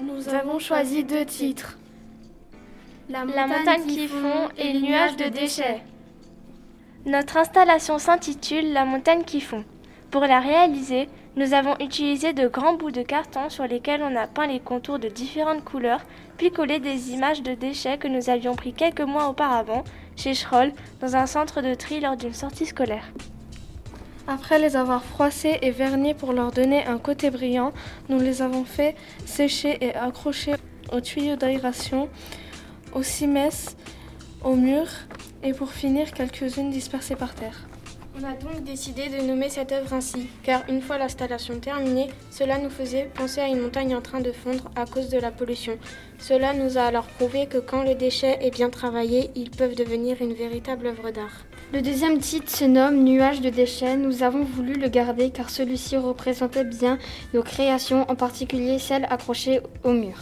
Nous avons choisi deux titres. La montagne, qui fond et le nuage de déchets. Notre installation s'intitule La montagne qui fond. Pour la réaliser, nous avons utilisé de grands bouts de carton sur lesquels on a peint les contours de différentes couleurs, puis collé des images de déchets que nous avions pris quelques mois auparavant chez Schroll dans un centre de tri lors d'une sortie scolaire. Après les avoir froissés et vernis pour leur donner un côté brillant, nous les avons fait sécher et accrocher aux tuyaux d'aération, aux cimesses, au mur et pour finir quelques-unes dispersées par terre. On a donc décidé de nommer cette œuvre ainsi, car une fois l'installation terminée, cela nous faisait penser à une montagne en train de fondre à cause de la pollution. Cela nous a alors prouvé que quand le déchet est bien travaillé, ils peuvent devenir une véritable œuvre d'art. Le deuxième titre se nomme Nuage de déchets. Nous avons voulu le garder car celui-ci représentait bien nos créations, en particulier celles accrochées au mur.